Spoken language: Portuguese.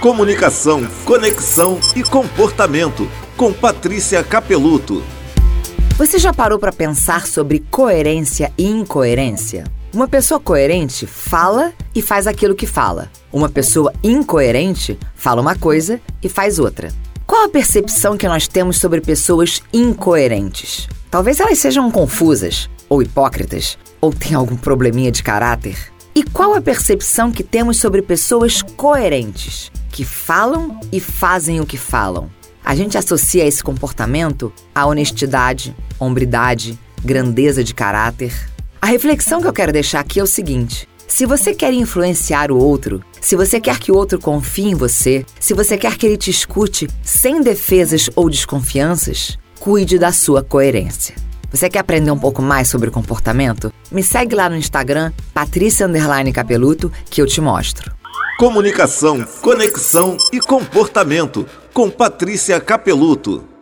Comunicação, conexão e comportamento com Patrícia Capeluto. Você já parou para pensar sobre coerência e incoerência? Uma pessoa coerente fala e faz aquilo que fala. Uma pessoa incoerente fala uma coisa e faz outra. Qual a percepção que nós temos sobre pessoas incoerentes? Talvez elas sejam confusas, ou hipócritas, ou tenham algum probleminha de caráter. E qual a percepção que temos sobre pessoas coerentes, que falam e fazem o que falam? A gente associa esse comportamento à honestidade, hombridade, grandeza de caráter. A reflexão que eu quero deixar aqui é o seguinte: se você quer influenciar o outro, se você quer que o outro confie em você, se você quer que ele te escute sem defesas ou desconfianças, cuide da sua coerência. Você quer aprender um pouco mais sobre comportamento? Me segue lá no Instagram, Patrícia Capeluto, que eu te mostro. Comunicação, conexão e comportamento com Patrícia Capeluto.